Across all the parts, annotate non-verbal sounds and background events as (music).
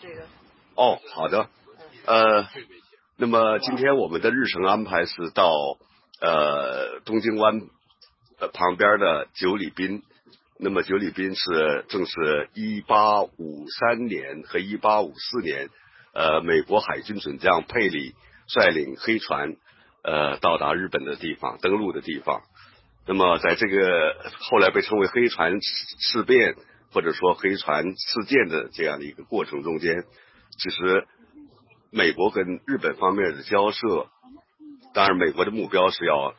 这个。哦，好的。呃，那么今天我们的日程安排是到呃东京湾旁边的九里滨。那么九里滨是正是一八五三年和一八五四年，呃，美国海军准将佩里率领黑船呃到达日本的地方，登陆的地方。那么在这个后来被称为黑船事变或者说黑船事件的这样的一个过程中间，其实美国跟日本方面的交涉，当然美国的目标是要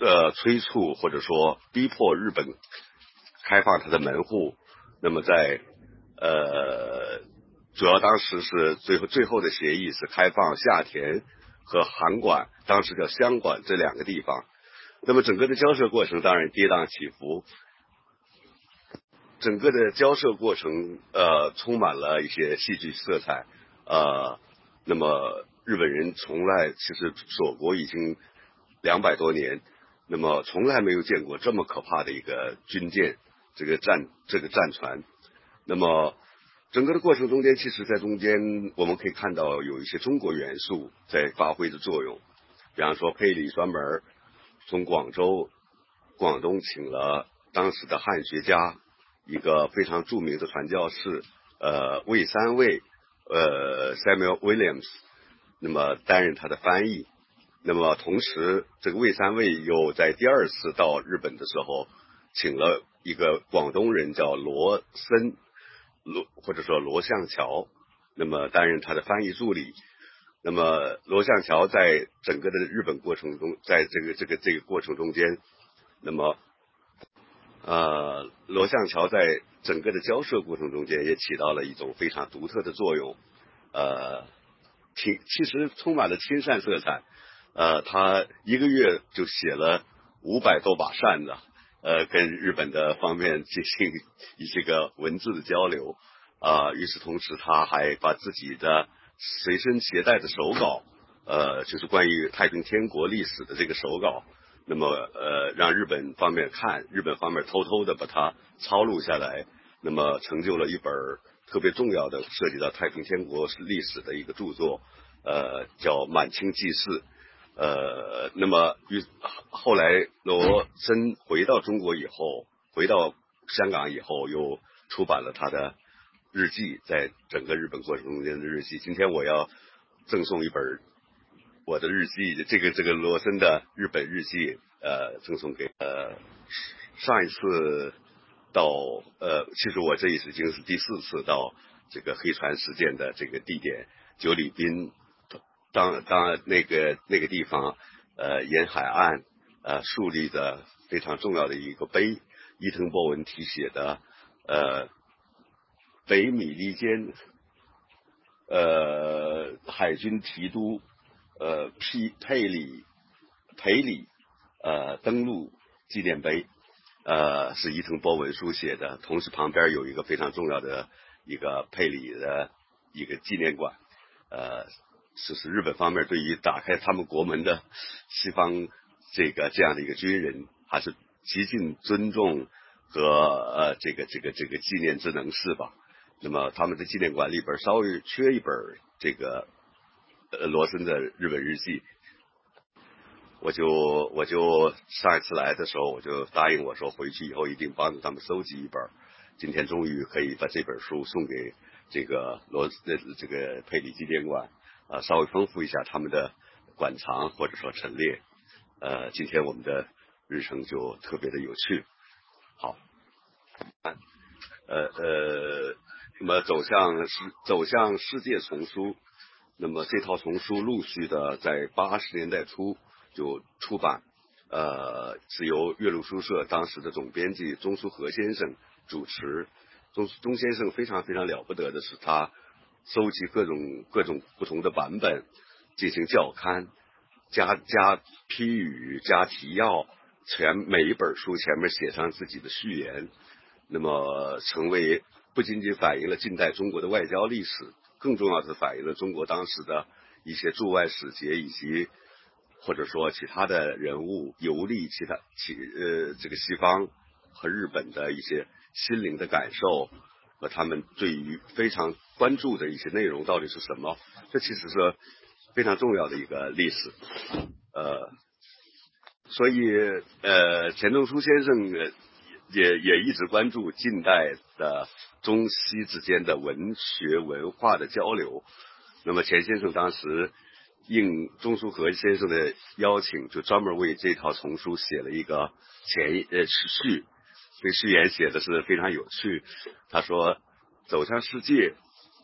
呃催促或者说逼迫日本。开放它的门户，那么在呃，主要当时是最后最后的协议是开放下田和函馆，当时叫香馆这两个地方。那么整个的交涉过程当然跌宕起伏，整个的交涉过程呃充满了一些戏剧色彩呃，那么日本人从来其实锁国已经两百多年，那么从来没有见过这么可怕的一个军舰。这个战这个战船，那么整个的过程中间，其实在中间我们可以看到有一些中国元素在发挥着作用。比方说，佩里专门从广州、广东请了当时的汉学家，一个非常著名的传教士，呃，魏三卫，呃，Samuel Williams，那么担任他的翻译。那么同时，这个魏三卫又在第二次到日本的时候，请了。一个广东人叫罗森，罗或者说罗向桥，那么担任他的翻译助理。那么罗向桥在整个的日本过程中，在这个这个这个过程中间，那么呃罗向桥在整个的交涉过程中间也起到了一种非常独特的作用。呃，其其实充满了亲善色彩。呃，他一个月就写了五百多把扇子。呃，跟日本的方面进行一些个文字的交流啊。与此同时，他还把自己的随身携带的手稿，呃，就是关于太平天国历史的这个手稿，那么呃，让日本方面看，日本方面偷偷的把它抄录下来，那么成就了一本特别重要的涉及到太平天国历史的一个著作，呃，叫《满清记事》。呃，那么与后来罗森回到中国以后，回到香港以后，又出版了他的日记，在整个日本过程中间的日记。今天我要赠送一本我的日记，这个这个罗森的日本日记，呃，赠送给呃上一次到呃，其实我这一次已经是第四次到这个黑船事件的这个地点九里滨。当当那个那个地方，呃，沿海岸，呃，树立的非常重要的一个碑，伊藤博文题写的，呃，北米利坚，呃，海军提督，呃，佩佩里佩里，呃，登陆纪念碑，呃，是伊藤博文书写的，同时旁边有一个非常重要的一个佩里的一个纪念馆，呃。是是日本方面对于打开他们国门的西方这个这样的一个军人，还是极尽尊重和呃这个这个这个纪念之能事吧。那么他们的纪念馆里边稍微缺一本这个呃罗森的日本日记，我就我就上一次来的时候我就答应我说回去以后一定帮助他们搜集一本。今天终于可以把这本书送给这个罗这这个佩里纪念馆。啊，稍微丰富一下他们的馆藏或者说陈列，呃，今天我们的日程就特别的有趣。好，呃呃，那么走向世走向世界丛书，那么这套丛书陆续的在八十年代初就出版，呃，是由岳麓书社当时的总编辑钟书和先生主持。钟钟先生非常非常了不得的是他。收集各种各种不同的版本，进行校勘，加加批语，加提要，前每一本书前面写上自己的序言，那么成为不仅仅反映了近代中国的外交历史，更重要的反映了中国当时的一些驻外使节以及或者说其他的人物游历其他其呃这个西方和日本的一些心灵的感受。和他们对于非常关注的一些内容到底是什么？这其实是非常重要的一个历史。呃，所以呃，钱钟书先生也也一直关注近代的中西之间的文学文化的交流。那么钱先生当时应钟书和先生的邀请，就专门为这套丛书写了一个前呃序，这序言写的是非常有趣。他说：“走向世界，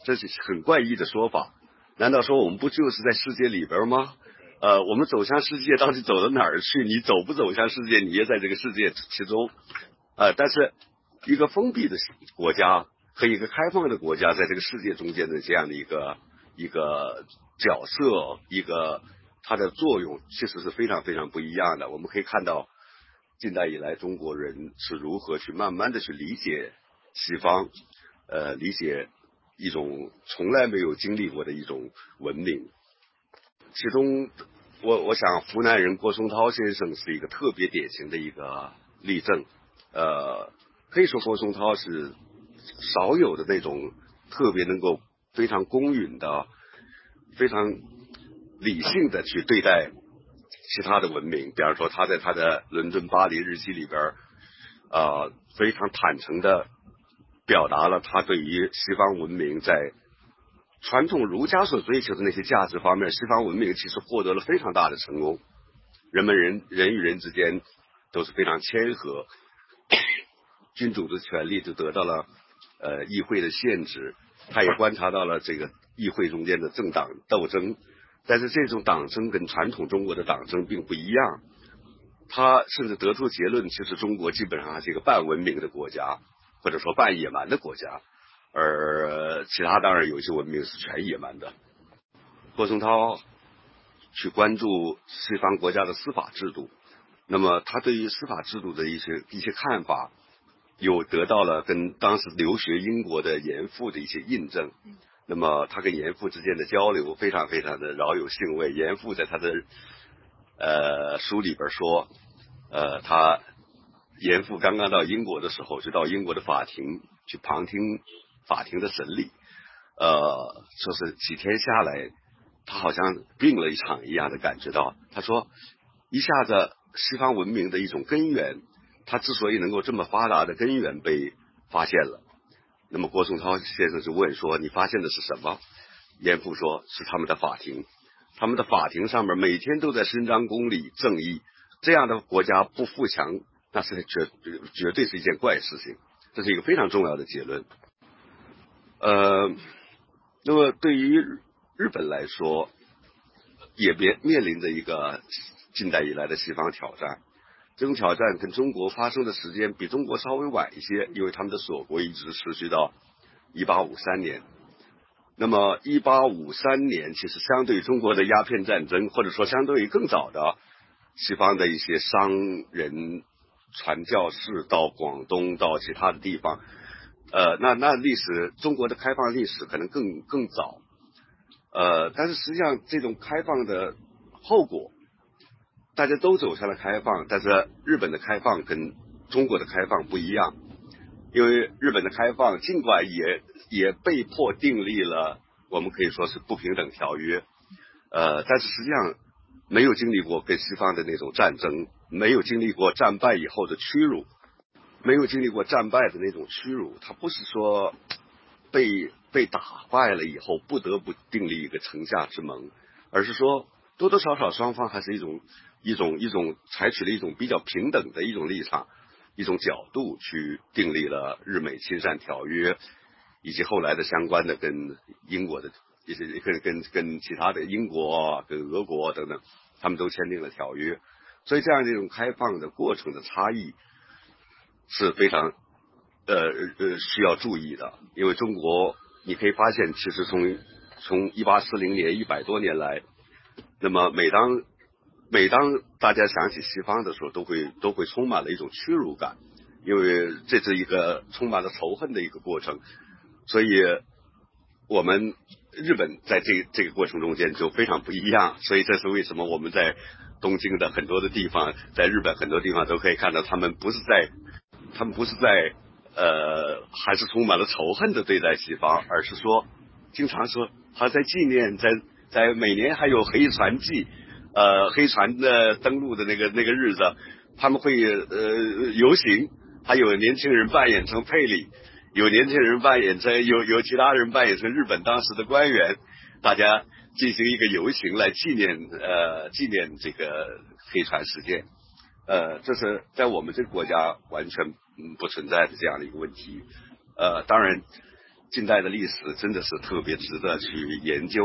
这是很怪异的说法。难道说我们不就是在世界里边吗？呃，我们走向世界到底走到哪儿去？你走不走向世界，你也在这个世界其中。呃，但是一个封闭的国家和一个开放的国家在这个世界中间的这样的一个。”一个角色，一个它的作用，其实是非常非常不一样的。我们可以看到，近代以来中国人是如何去慢慢的去理解西方，呃，理解一种从来没有经历过的一种文明。其中，我我想湖南人郭松涛先生是一个特别典型的一个例证。呃，可以说郭松涛是少有的那种特别能够。非常公允的，非常理性的去对待其他的文明。比方说，他在他的《伦敦巴黎日记》里边，呃，非常坦诚的表达了他对于西方文明在传统儒家所追求的那些价值方面，西方文明其实获得了非常大的成功。人们人人与人之间都是非常谦和，君主的权利就得到了呃议会的限制。他也观察到了这个议会中间的政党斗争，但是这种党争跟传统中国的党争并不一样。他甚至得出结论，其实中国基本上还是一个半文明的国家，或者说半野蛮的国家，而其他当然有一些文明是全野蛮的。郭松涛去关注西方国家的司法制度，那么他对于司法制度的一些一些看法。又得到了跟当时留学英国的严复的一些印证，那么他跟严复之间的交流非常非常的饶有兴味。严复在他的呃书里边说，呃，他严复刚刚到英国的时候，就到英国的法庭去旁听法庭的审理，呃，说是几天下来，他好像病了一场一样的感觉到。他说，一下子西方文明的一种根源。他之所以能够这么发达的根源被发现了，那么郭松涛先生就问说：“你发现的是什么？”严复说：“是他们的法庭，他们的法庭上面每天都在伸张公理正义。这样的国家不富强，那是绝绝对是一件怪事情。这是一个非常重要的结论。呃，那么对于日本来说，也别面临着一个近代以来的西方挑战。”这种挑战跟中国发生的时间比中国稍微晚一些，因为他们的锁国一直持续到一八五三年。那么一八五三年其实相对于中国的鸦片战争，或者说相对于更早的西方的一些商人传教士到广东到其他的地方，呃，那那历史中国的开放历史可能更更早。呃，但是实际上这种开放的后果。大家都走向了开放，但是日本的开放跟中国的开放不一样，因为日本的开放尽管也也被迫订立了，我们可以说是不平等条约，呃，但是实际上没有经历过跟西方的那种战争，没有经历过战败以后的屈辱，没有经历过战败的那种屈辱，他不是说被被打败了以后不得不订立一个城下之盟，而是说多多少少双方还是一种。一种一种采取了一种比较平等的一种立场，一种角度去订立了日美亲善条约，以及后来的相关的跟英国的一些跟跟跟其他的英国跟俄国等等，他们都签订了条约。所以这样的一种开放的过程的差异是非常呃呃需要注意的。因为中国你可以发现，其实从从一八四零年一百多年来，那么每当每当大家想起西方的时候，都会都会充满了一种屈辱感，因为这是一个充满了仇恨的一个过程。所以，我们日本在这这个过程中间就非常不一样。所以，这是为什么我们在东京的很多的地方，在日本很多地方都可以看到，他们不是在他们不是在呃还是充满了仇恨的对待西方，而是说经常说他在纪念，在在每年还有黑船祭，呃黑船的登陆的那个那个日子，他们会呃游行，还有年轻人扮演成佩里，有年轻人扮演成有有其他人扮演成日本当时的官员，大家进行一个游行来纪念呃纪念这个黑船事件。呃，这是在我们这个国家完全不存在的这样的一个问题。呃，当然，近代的历史真的是特别值得去研究。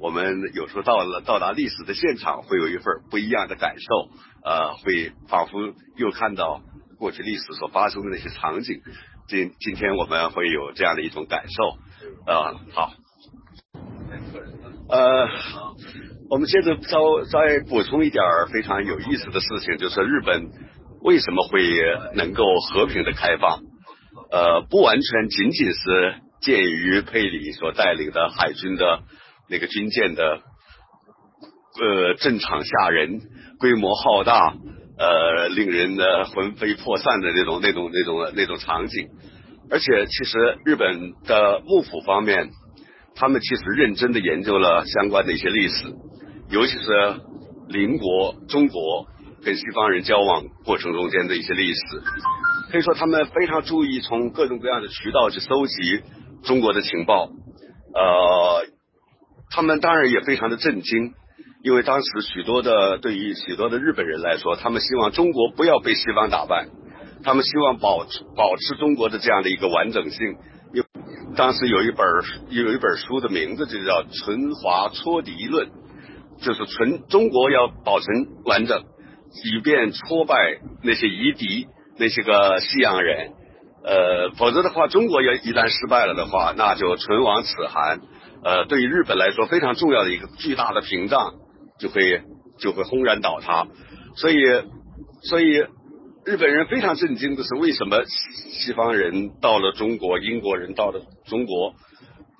我们有时候到了到达历史的现场，会有一份不一样的感受。呃，会仿佛又看到过去历史所发生的那些场景。今今天我们会有这样的一种感受。啊，好。呃。我们接着再再补充一点非常有意思的事情，就是日本为什么会能够和平的开放？呃，不完全仅仅是鉴于佩里所带领的海军的那个军舰的呃阵场吓人、规模浩大、呃令人呢魂飞魄散的那种那种那种那种场景，而且其实日本的幕府方面，他们其实认真的研究了相关的一些历史。尤其是邻国中国跟西方人交往过程中间的一些历史，可以说他们非常注意从各种各样的渠道去搜集中国的情报。呃，他们当然也非常的震惊，因为当时许多的对于许多的日本人来说，他们希望中国不要被西方打败，他们希望保保持中国的这样的一个完整性。有当时有一本有一本书的名字就叫《存华戳敌论》。就是存中国要保存完整，以便挫败那些夷狄那些个西洋人，呃，否则的话，中国要一旦失败了的话，那就唇亡齿寒。呃，对于日本来说，非常重要的一个巨大的屏障就会就会轰然倒塌。所以，所以日本人非常震惊的是，为什么西方人到了中国，英国人到了中国，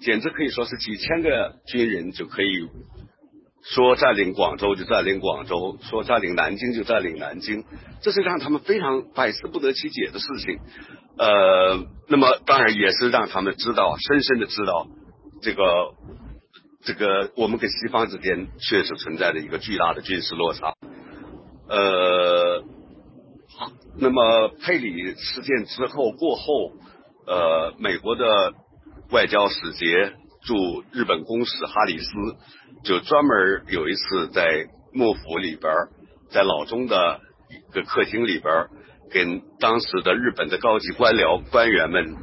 简直可以说是几千个军人就可以。说占领广州就占领广州，说占领南京就占领南京，这是让他们非常百思不得其解的事情。呃，那么当然也是让他们知道，深深的知道这个这个我们跟西方之间确实存在着一个巨大的军事落差。呃，那么佩里事件之后过后，呃，美国的外交使节驻日本公使哈里斯。就专门有一次在幕府里边，在老中的一个客厅里边，跟当时的日本的高级官僚官员们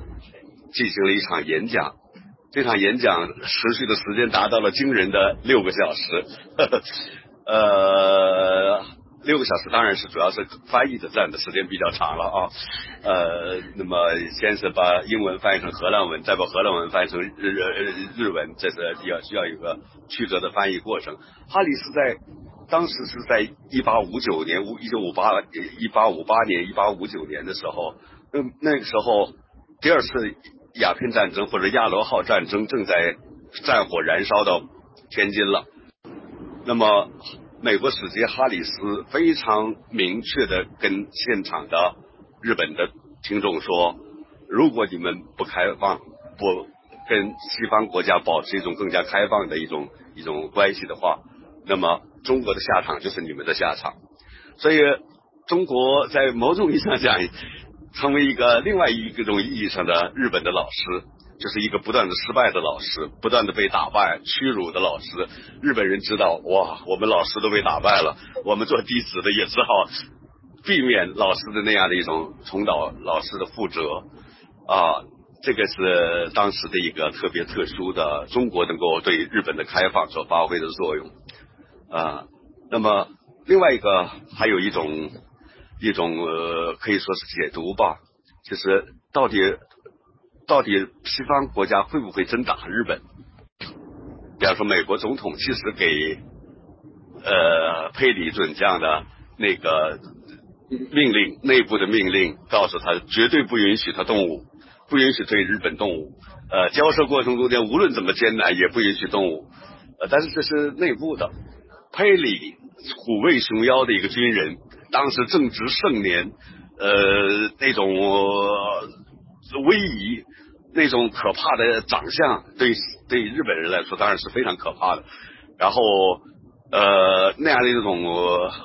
进行了一场演讲。这场演讲持续的时间达到了惊人的六个小时。呃。六个小时当然是主要是翻译的占的时间比较长了啊，呃，那么先是把英文翻译成荷兰文，再把荷兰文翻译成日日日文，这是要需要一个曲折的翻译过程。哈里是在当时是在一八五九年五一九五八一八五八年一八五九年的时候，那那个时候第二次鸦片战争或者亚罗号战争正在战火燃烧到天津了，那么。美国使节哈里斯非常明确的跟现场的日本的听众说：“如果你们不开放，不跟西方国家保持一种更加开放的一种一种关系的话，那么中国的下场就是你们的下场。”所以，中国在某种意义上讲，成为一个另外一个种意义上的日本的老师。就是一个不断的失败的老师，不断的被打败、屈辱的老师。日本人知道，哇，我们老师都被打败了，我们做弟子的也只好避免老师的那样的一种重蹈老师的覆辙啊。这个是当时的一个特别特殊的中国能够对日本的开放所发挥的作用啊。那么另外一个还有一种一种呃，可以说是解读吧，就是到底。到底西方国家会不会真打日本？比方说，美国总统其实给呃佩里准将的那个命令，内部的命令，告诉他绝对不允许他动武，不允许对日本动武。呃，交涉过程中间无论怎么艰难，也不允许动武。呃，但是这是内部的。佩里虎背熊腰的一个军人，当时正值盛年，呃，那种。威仪，那种可怕的长相，对对日本人来说当然是非常可怕的。然后呃那样的一种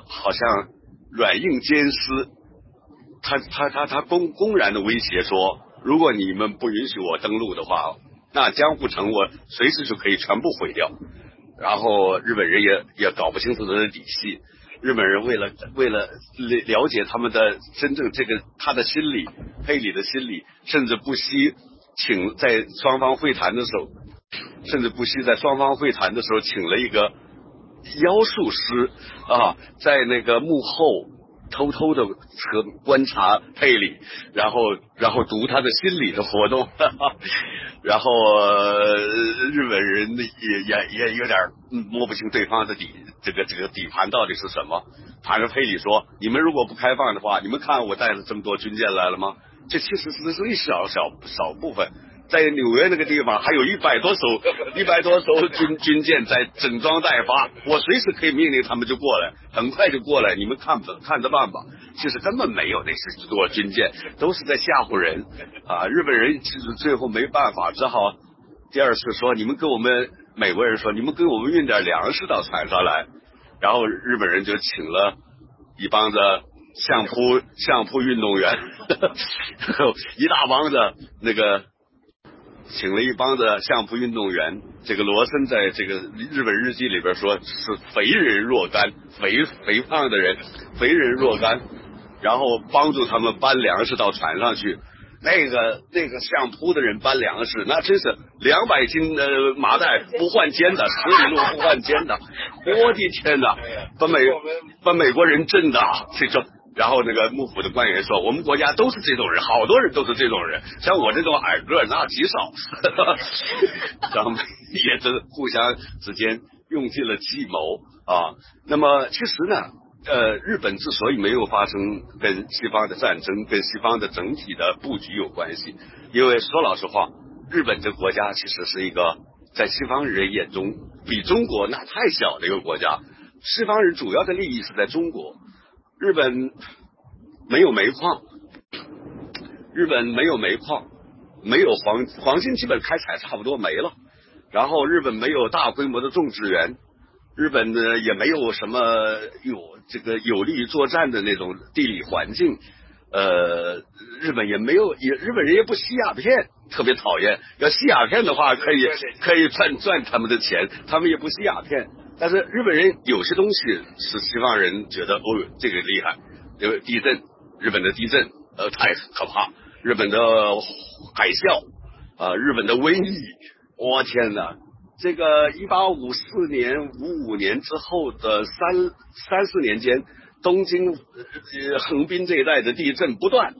好像软硬兼施，他他他他公公然的威胁说，如果你们不允许我登陆的话，那江户城我随时就可以全部毁掉。然后日本人也也搞不清楚他的底细。日本人为了为了了了解他们的真正这个他的心理，佩里的心理，甚至不惜请在双方会谈的时候，甚至不惜在双方会谈的时候请了一个妖术师啊，在那个幕后偷偷的和观察佩里，然后然后读他的心理的活动，(laughs) 然后日本人也也也有点摸不清对方的底。这个这个底盘到底是什么？反正佩里说，你们如果不开放的话，你们看我带了这么多军舰来了吗？这其实只是一小小少部分，在纽约那个地方还有一百多艘一百多艘军军舰在整装待发，我随时可以命令他们就过来，很快就过来，你们看看着办吧。其实根本没有那些多军舰，都是在吓唬人啊！日本人其实最后没办法，只好第二次说，你们给我们。美国人说：“你们给我们运点粮食到船上来。”然后日本人就请了一帮子相扑相扑运动员，(laughs) 一大帮子那个请了一帮子相扑运动员。这个罗森在这个日本日记里边说是肥人若干，肥肥胖的人，肥人若干，然后帮助他们搬粮食到船上去。那个那个相扑的人搬粮食，那真是两百斤的麻袋不换肩的，十里路不换肩的，我的天哪！把美把美国人震的这种。然后那个幕府的官员说，我们国家都是这种人，好多人都是这种人，像我这种矮个那极少。(laughs) 咱们也是互相之间用尽了计谋啊。那么其实呢？呃，日本之所以没有发生跟西方的战争，跟西方的整体的布局有关系，因为说老实话，日本这国家其实是一个在西方人眼中比中国那太小的一个国家。西方人主要的利益是在中国，日本没有煤矿，日本没有煤矿，没有黄黄金，基本开采差不多没了。然后日本没有大规模的种植园，日本呢也没有什么有。这个有利于作战的那种地理环境，呃，日本也没有，也日本人也不吸鸦片，特别讨厌。要吸鸦片的话，可以可以赚赚他们的钱，他们也不吸鸦片。但是日本人有些东西是西方人觉得哦，这个厉害，因为地震，日本的地震呃太可怕，日本的海啸啊，日本的瘟疫，我天哪！这个一八五四年、五五年之后的三三四年间，东京、呃横滨这一带的地震不断，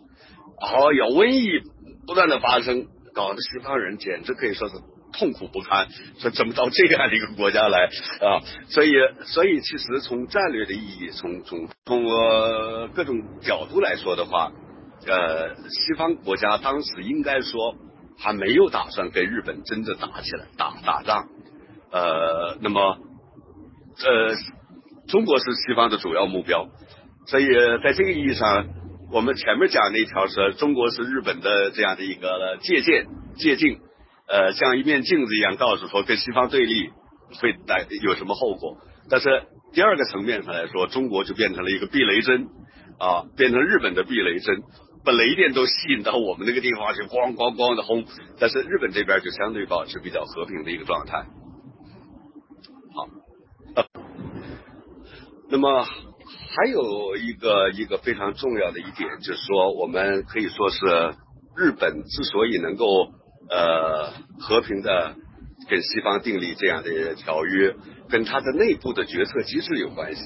哦，有瘟疫不断的发生，搞得西方人简直可以说是痛苦不堪。说怎么到这样的一个国家来啊？所以，所以其实从战略的意义，从从从各种角度来说的话，呃，西方国家当时应该说。还没有打算跟日本真的打起来打打仗，呃，那么呃，中国是西方的主要目标，所以在这个意义上，我们前面讲那条是中国是日本的这样的一个借鉴借镜，呃，像一面镜子一样告诉说跟西方对立会带有什么后果。但是第二个层面上来说，中国就变成了一个避雷针啊，变成日本的避雷针。把雷电都吸引到我们那个地方去，咣咣咣的轰。但是日本这边就相对保持比较和平的一个状态。好，那么还有一个一个非常重要的一点，就是说，我们可以说是日本之所以能够呃和平的跟西方订立这样的条约，跟它的内部的决策机制有关系。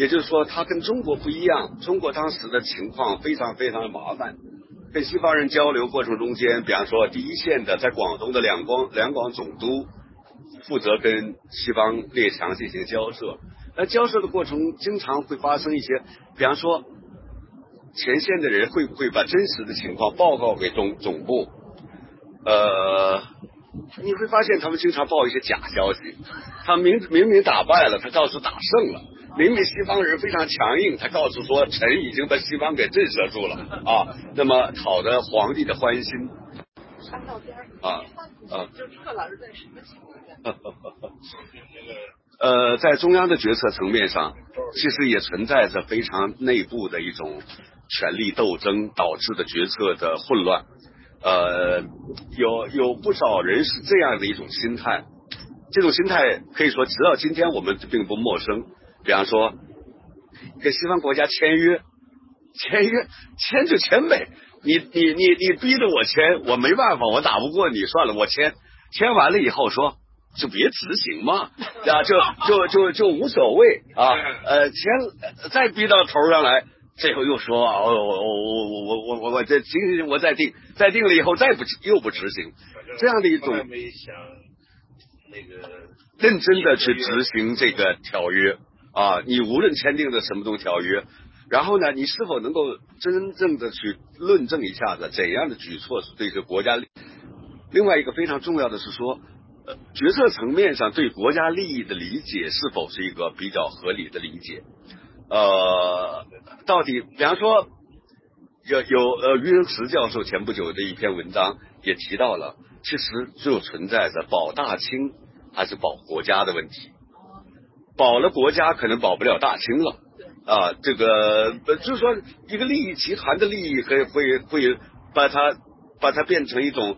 也就是说，他跟中国不一样。中国当时的情况非常非常的麻烦，跟西方人交流过程中间，比方说第一线的在广东的两广两广总督负责跟西方列强进行交涉，那交涉的过程经常会发生一些，比方说前线的人会不会把真实的情况报告给总总部？呃，你会发现他们经常报一些假消息，他明明明打败了，他告诉打胜了。明明西方人非常强硬，他告诉说臣已经把西方给震慑住了啊，(laughs) 那么讨得皇帝的欢心。翻到边儿啊啊，就在什么情况下？(laughs) 呃，在中央的决策层面上，其实也存在着非常内部的一种权力斗争导致的决策的混乱。呃，有有不少人是这样的一种心态，这种心态可以说直到今天我们并不陌生。比方说，跟西方国家签约，(laughs) 签约签就签呗，你你你你逼着我签，我没办法，我打不过你，算了，我签。签完了以后说就别执行嘛，(laughs) 啊，就就就就无所谓啊，呃，签再逼到头上来。最后又说哦，我我我我我我我这行行行，我再定，再定了以后再不又不执行，这样的一种没想那个认真的去执行这个条约啊，你无论签订的什么东条约，然后呢，你是否能够真正的去论证一下子怎样的举措是对这国家利？另外一个非常重要的是说，呃，决策层面上对国家利益的理解是否是一个比较合理的理解？呃，到底，比方说，有有呃，于仁慈教授前不久的一篇文章也提到了，其实就存在着保大清还是保国家的问题。保了国家，可能保不了大清了。啊，这个就是说，一个利益集团的利益，会会会把它把它变成一种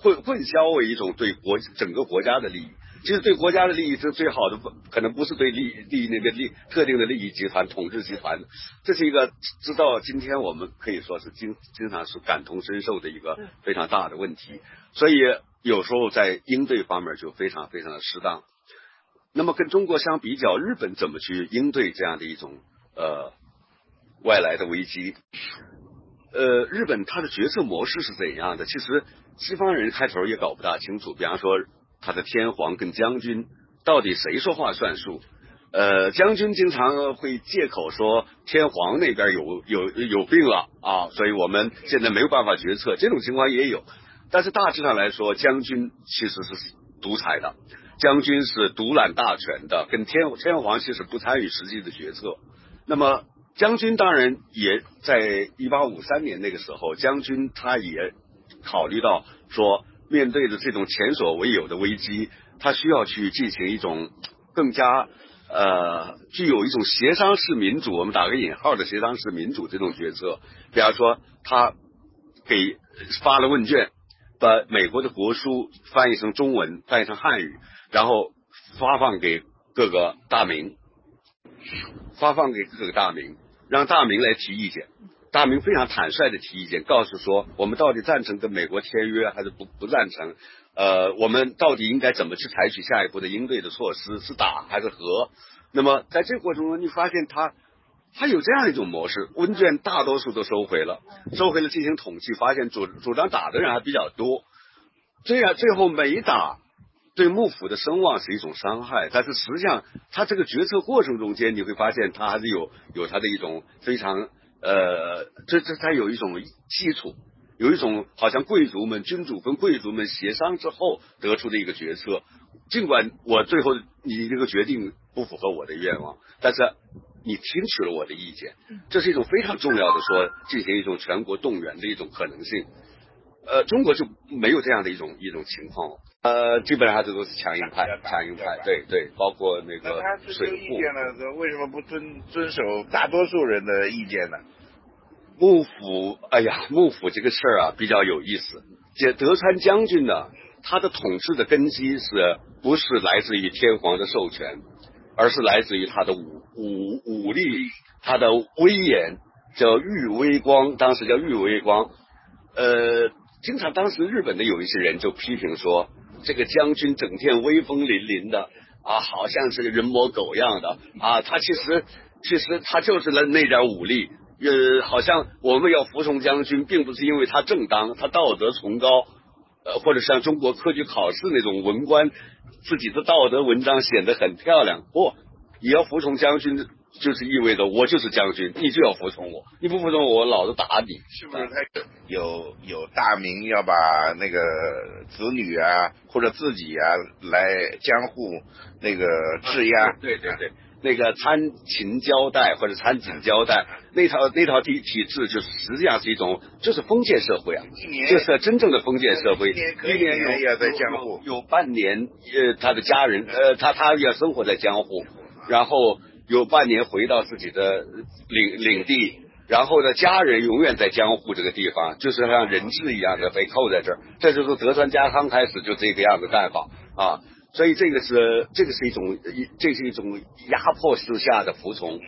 混混淆为一种对国整个国家的利益。其实对国家的利益是最好的，可能不是对利利益那个利特定的利益集团、统治集团，这是一个直到今天我们可以说是经经常是感同身受的一个非常大的问题。所以有时候在应对方面就非常非常的适当。那么跟中国相比较，日本怎么去应对这样的一种呃外来的危机？呃，日本它的决策模式是怎样的？其实西方人开头也搞不大清楚。比方说。他的天皇跟将军到底谁说话算数？呃，将军经常会借口说天皇那边有有有病了啊，所以我们现在没有办法决策。这种情况也有，但是大致上来说，将军其实是独裁的，将军是独揽大权的，跟天天皇其实不参与实际的决策。那么将军当然也在一八五三年那个时候，将军他也考虑到说。面对着这种前所未有的危机，他需要去进行一种更加呃具有一种协商式民主，我们打个引号的协商式民主这种决策。比方说，他给发了问卷，把美国的国书翻译成中文，翻译成汉语，然后发放给各个大明，发放给各个大明，让大明来提意见。大明非常坦率的提意见，告诉说我们到底赞成跟美国签约还是不不赞成？呃，我们到底应该怎么去采取下一步的应对的措施？是打还是和？那么在这个过程中，你发现他他有这样一种模式，问卷大多数都收回了，收回了进行统计，发现主主张打的人还比较多。这样最后没打，对幕府的声望是一种伤害。但是实际上，他这个决策过程中间，你会发现他还是有有他的一种非常。呃，这这他有一种基础，有一种好像贵族们、君主跟贵族们协商之后得出的一个决策。尽管我最后你这个决定不符合我的愿望，但是你听取了我的意见，这是一种非常重要的说进行一种全国动员的一种可能性。呃，中国就没有这样的一种一种情况。呃，基本上这都是强硬派，强硬派，对对，包括那个水户。意见呢？为什么不遵遵守大多数人的意见呢？幕府，哎呀，幕府这个事儿啊，比较有意思。这德川将军呢，他的统治的根基是不是来自于天皇的授权，而是来自于他的武武武力，他的威严，叫玉威光，当时叫玉威光。呃，经常当时日本的有一些人就批评说，这个将军整天威风凛凛的啊，好像是个人模狗样的啊，他其实其实他就是那那点武力。呃，好像我们要服从将军，并不是因为他正当，他道德崇高，呃，或者像中国科举考试那种文官自己的道德文章显得很漂亮。不，你要服从将军，就是意味着我就是将军，你就要服从我，你不服从我，我老子打你。是不是他有有大名要把那个子女啊或者自己啊来江户那个质押？对对对。那个参勤交代或者参警交代那套那套体体制，就是实际上是一种就是封建社会啊，就是真正的封建社会，一年可以一年有一年要在江户有有半年，呃，他的家人，呃，他他要生活在江户，然后有半年回到自己的领领地，然后呢，家人永远在江户这个地方，就是像人质一样的被扣在这儿，这就是德川家康开始就这个样子干法啊，所以这个是这个是一种这是一种压迫之下的服从，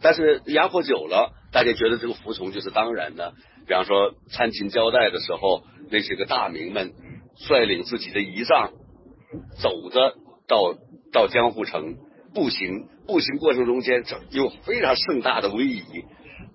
但是压迫久了，大家觉得这个服从就是当然的。比方说参勤交代的时候，那些个大名们率领自己的仪仗，走着到到江户城步行，步行过程中间有非常盛大的威仪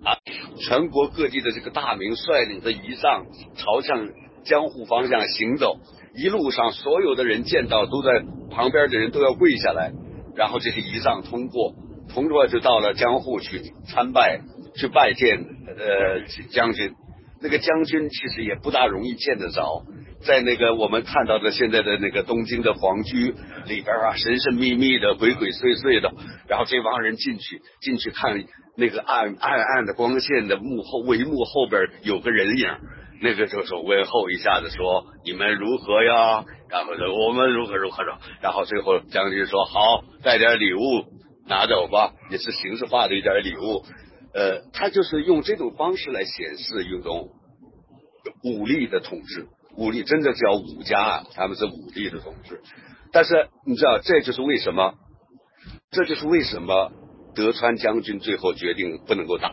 啊，全国各地的这个大名率领着仪仗朝向江户方向行走，一路上所有的人见到都在旁边的人都要跪下来，然后这些仪仗通过，通过就到了江户去参拜，去拜见呃将军。那个将军其实也不大容易见得着，在那个我们看到的现在的那个东京的皇居里边啊，神神秘秘的、鬼鬼祟祟的，然后这帮人进去进去看那个暗暗暗的光线的幕后帷幕后边有个人影，那个就是问候一下子说你们如何呀？然后说我们如何如何着，然后最后将军说好带点礼物拿走吧，也是形式化的一点礼物。呃，他就是用这种方式来显示一种武力的统治，武力真的叫武家啊，他们是武力的统治。但是你知道，这就是为什么，这就是为什么德川将军最后决定不能够打，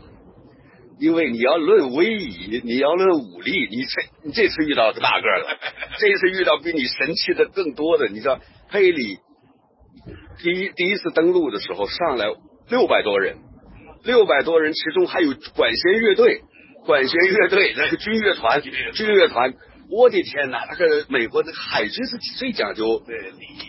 因为你要论威仪，你要论武力，你这你这次遇到个大个的，(laughs) 这一次遇到比你神气的更多的。你知道，佩里第一第一次登陆的时候上来六百多人。六百多人，其中还有管弦乐队，管弦乐队那个军乐团，军乐团，我的天哪！那个美国的海军是最讲究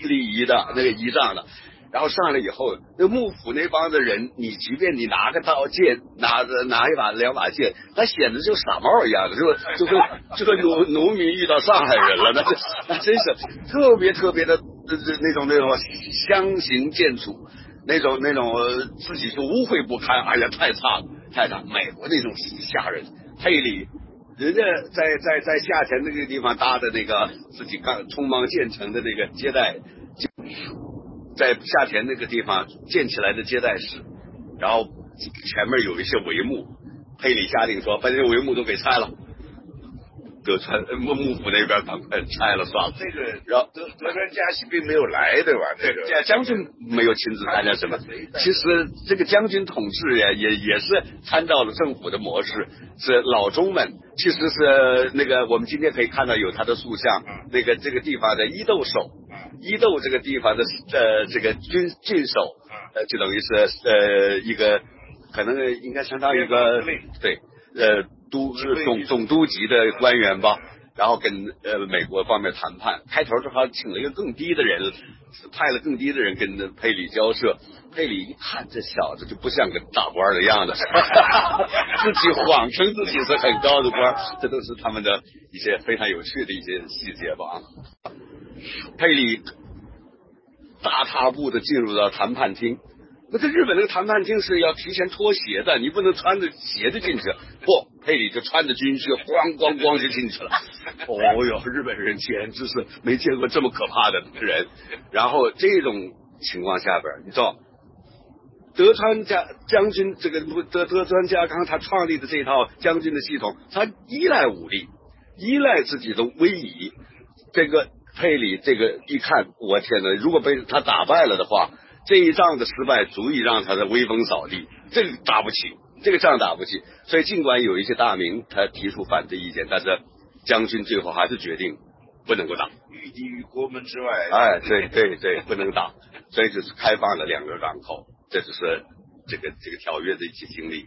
礼仪的那个仪仗的。然后上来以后，那幕府那帮的人，你即便你拿个刀剑，拿着拿一把两把剑，那显得就傻帽一样的，是吧？就跟 (laughs) 就跟农农民遇到上海人了，(laughs) 那这那真是特别特别的那那种那种相形见绌。那种那种自己就污秽不堪，哎呀，太差了，太差！美国那种吓人，佩里，人家在在在下田那个地方搭的那个自己刚匆忙建成的那个接待，在下田那个地方建起来的接待室，然后前面有一些帷幕，佩里下令说把这些帷幕都给拆了。德川幕幕府那边赶快拆了算了。这个，然后德德川家喜并没有来，对吧？这个将军没有亲自参加什么。其实这个将军统治也，也也是参照了政府的模式，是老中们，其实是那个我们今天可以看到有他的塑像，那个这个地方的伊豆守，伊豆这个地方的呃这个军郡守，呃就等于是呃一个可能应该相当于一个对呃。都是总总督级的官员吧，然后跟呃美国方面谈判，开头正好请了一个更低的人，派了更低的人跟佩里交涉。佩里一看这小子就不像个大官的样子，(laughs) 自己谎称自己是很高的官，这都是他们的一些非常有趣的一些细节吧。佩里大踏步的进入到谈判厅。那在日本那个谈判厅是要提前脱鞋的，你不能穿着鞋子进去。不，佩里就穿着军靴，咣咣咣就进去了。(laughs) 哦哟，日本人简直是没见过这么可怕的人。然后这种情况下边，你知道，德川家将军这个德德川家康他创立的这套将军的系统，他依赖武力，依赖自己的威仪。这个佩里这个一看，我天哪！如果被他打败了的话。这一仗的失败足以让他的威风扫地，这个打不起，这个仗打不起。所以尽管有一些大名他提出反对意见，但是将军最后还是决定不能够打。御敌于国门之外。哎，对对对，不能打，所以就是开放了两个港口，这就是这个这个条约的一些经历。